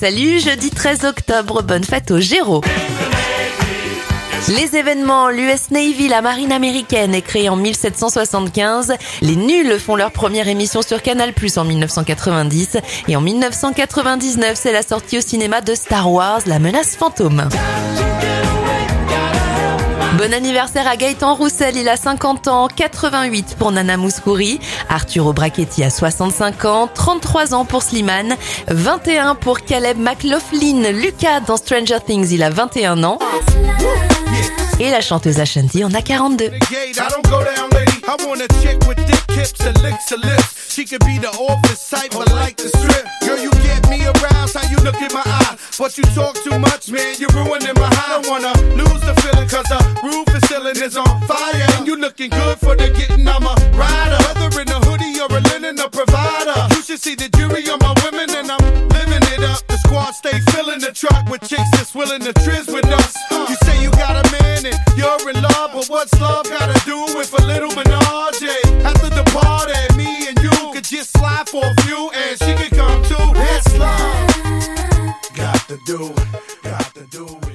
Salut, jeudi 13 octobre, bonne fête au Géraud. Les événements, l'US Navy, la marine américaine, est créée en 1775. Les Nuls font leur première émission sur Canal en 1990. Et en 1999, c'est la sortie au cinéma de Star Wars, la menace fantôme. Bon anniversaire à Gaëtan Roussel, il a 50 ans, 88 pour Nana Mouskouri, Arturo Brachetti a 65 ans, 33 ans pour Slimane, 21 pour Caleb McLaughlin, Lucas dans Stranger Things, il a 21 ans. Et la chanteuse Ashanti en a 42. She could be the office type, but like the strip. Girl, you get me aroused, how you look in my eye. But you talk too much, man, you're ruining my high. I don't wanna lose the feeling, cause the roof and ceiling is on fire. And you looking good for the getting, I'm a rider. Whether in a hoodie or a linen, a provider. You should see the jury on my women, and I'm living it up. The squad stay filling the truck with chicks that's willing to triz with us. You say you got a man and you're in love, but what's love gotta do with a little menage? After the party, me and you could just slide for a few, and she could come too. It's love got to do